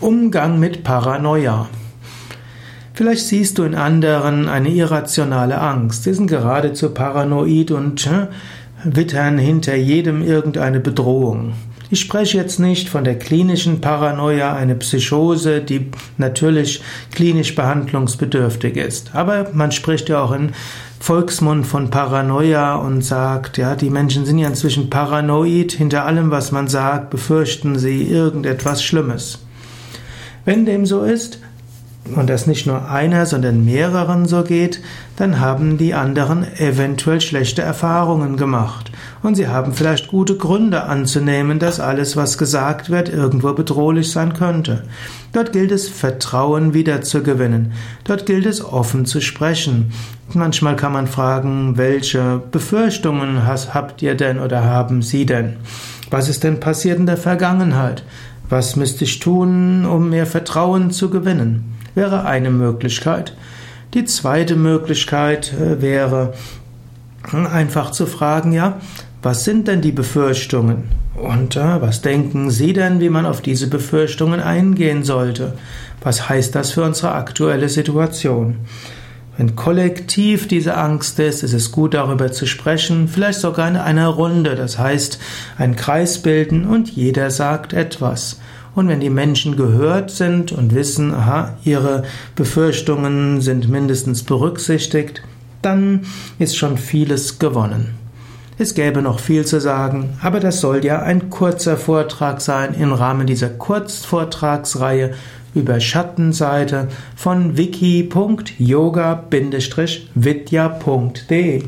Umgang mit Paranoia. Vielleicht siehst du in anderen eine irrationale Angst. Sie sind geradezu paranoid und äh, wittern hinter jedem irgendeine Bedrohung. Ich spreche jetzt nicht von der klinischen Paranoia, eine Psychose, die natürlich klinisch behandlungsbedürftig ist. Aber man spricht ja auch in Volksmund von Paranoia und sagt, ja, die Menschen sind ja inzwischen paranoid, hinter allem, was man sagt, befürchten sie irgendetwas Schlimmes. Wenn dem so ist, und das nicht nur einer, sondern mehreren so geht, dann haben die anderen eventuell schlechte Erfahrungen gemacht. Und sie haben vielleicht gute Gründe anzunehmen, dass alles, was gesagt wird, irgendwo bedrohlich sein könnte. Dort gilt es, Vertrauen wiederzugewinnen. Dort gilt es, offen zu sprechen. Manchmal kann man fragen, welche Befürchtungen habt ihr denn oder haben Sie denn? Was ist denn passiert in der Vergangenheit? Was müsste ich tun, um mehr Vertrauen zu gewinnen? Wäre eine Möglichkeit. Die zweite Möglichkeit äh, wäre einfach zu fragen, ja, was sind denn die Befürchtungen? Und äh, was denken Sie denn, wie man auf diese Befürchtungen eingehen sollte? Was heißt das für unsere aktuelle Situation? Wenn kollektiv diese Angst ist, ist es gut darüber zu sprechen, vielleicht sogar in einer Runde, das heißt einen Kreis bilden und jeder sagt etwas. Und wenn die Menschen gehört sind und wissen, aha, ihre Befürchtungen sind mindestens berücksichtigt, dann ist schon vieles gewonnen. Es gäbe noch viel zu sagen, aber das soll ja ein kurzer Vortrag sein im Rahmen dieser Kurzvortragsreihe über Schattenseite von wiki.yoga-vidya.de